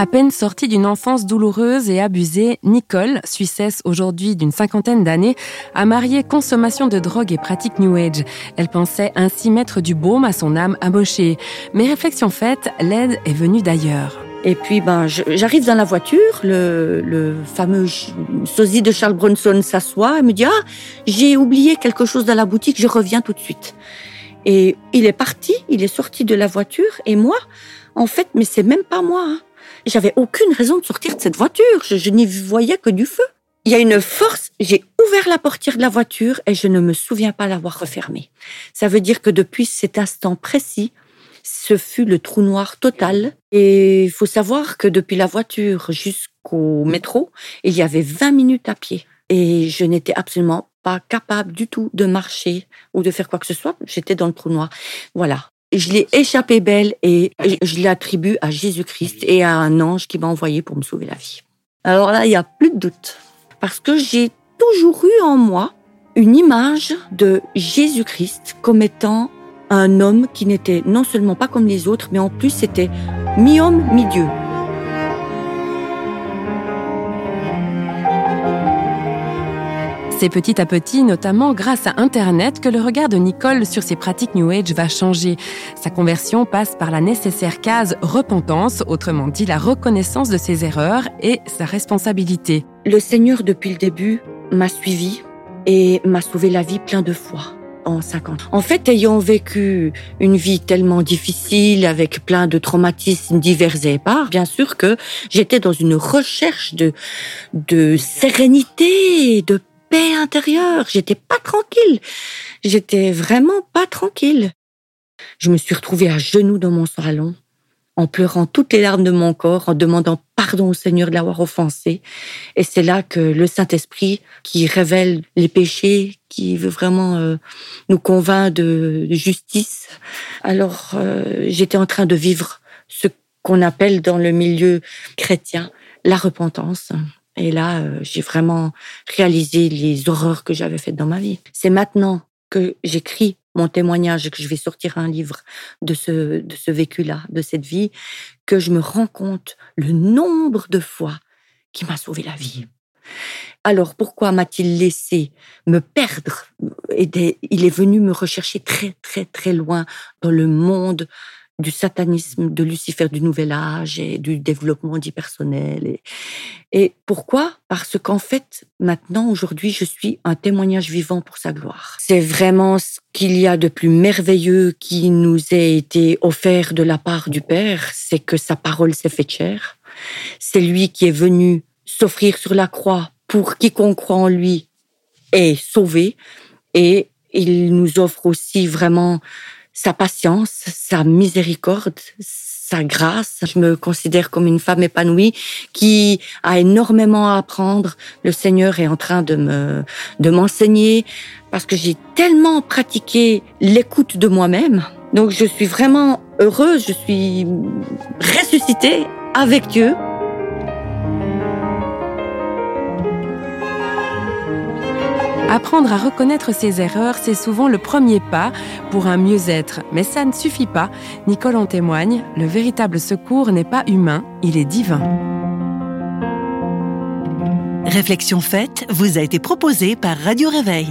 À peine sortie d'une enfance douloureuse et abusée, Nicole, Suissesse aujourd'hui d'une cinquantaine d'années, a marié consommation de drogue et pratique New Age. Elle pensait ainsi mettre du baume à son âme amochée. Mais réflexion faite, l'aide est venue d'ailleurs. Et puis, ben, j'arrive dans la voiture, le, le fameux sosie de Charles Bronson s'assoit et me dit Ah, j'ai oublié quelque chose dans la boutique, je reviens tout de suite. Et il est parti, il est sorti de la voiture, et moi, en fait, mais c'est même pas moi. Hein. J'avais aucune raison de sortir de cette voiture. Je, n'y voyais que du feu. Il y a une force. J'ai ouvert la portière de la voiture et je ne me souviens pas l'avoir refermée. Ça veut dire que depuis cet instant précis, ce fut le trou noir total. Et il faut savoir que depuis la voiture jusqu'au métro, il y avait 20 minutes à pied. Et je n'étais absolument pas capable du tout de marcher ou de faire quoi que ce soit. J'étais dans le trou noir. Voilà je l'ai échappé belle et je l'attribue à Jésus-Christ et à un ange qui m'a envoyé pour me sauver la vie. Alors là, il n'y a plus de doute. Parce que j'ai toujours eu en moi une image de Jésus-Christ comme étant un homme qui n'était non seulement pas comme les autres, mais en plus c'était mi-homme, mi-dieu. C'est petit à petit, notamment grâce à Internet, que le regard de Nicole sur ses pratiques New Age va changer. Sa conversion passe par la nécessaire case repentance, autrement dit la reconnaissance de ses erreurs et sa responsabilité. Le Seigneur, depuis le début, m'a suivi et m'a sauvé la vie plein de fois. En 50. En fait, ayant vécu une vie tellement difficile avec plein de traumatismes divers et épars, bien sûr que j'étais dans une recherche de, de sérénité, de paix intérieure. J'étais pas tranquille. J'étais vraiment pas tranquille. Je me suis retrouvée à genoux dans mon salon, en pleurant toutes les larmes de mon corps, en demandant pardon au Seigneur de l'avoir offensé. Et c'est là que le Saint-Esprit, qui révèle les péchés, qui veut vraiment euh, nous convaincre de, justice. Alors, euh, j'étais en train de vivre ce qu'on appelle dans le milieu chrétien la repentance. Et là, euh, j'ai vraiment réalisé les horreurs que j'avais faites dans ma vie. C'est maintenant que j'écris mon témoignage et que je vais sortir un livre de ce, de ce vécu-là, de cette vie, que je me rends compte le nombre de fois qui m'a sauvé la vie. Alors pourquoi m'a-t-il laissé me perdre? Il est venu me rechercher très très très loin dans le monde du satanisme de Lucifer du Nouvel Âge et du développement dit personnel. Et, et pourquoi? Parce qu'en fait, maintenant, aujourd'hui, je suis un témoignage vivant pour sa gloire. C'est vraiment ce qu'il y a de plus merveilleux qui nous a été offert de la part du Père, c'est que sa parole s'est faite chair. C'est lui qui est venu s'offrir sur la croix pour quiconque croit en lui est sauvé. Et il nous offre aussi vraiment sa patience, sa miséricorde, sa grâce. Je me considère comme une femme épanouie qui a énormément à apprendre. Le Seigneur est en train de me, de m'enseigner parce que j'ai tellement pratiqué l'écoute de moi-même. Donc je suis vraiment heureuse, je suis ressuscitée avec Dieu. Apprendre à reconnaître ses erreurs, c'est souvent le premier pas pour un mieux-être. Mais ça ne suffit pas. Nicole en témoigne, le véritable secours n'est pas humain, il est divin. Réflexion faite vous a été proposée par Radio Réveil.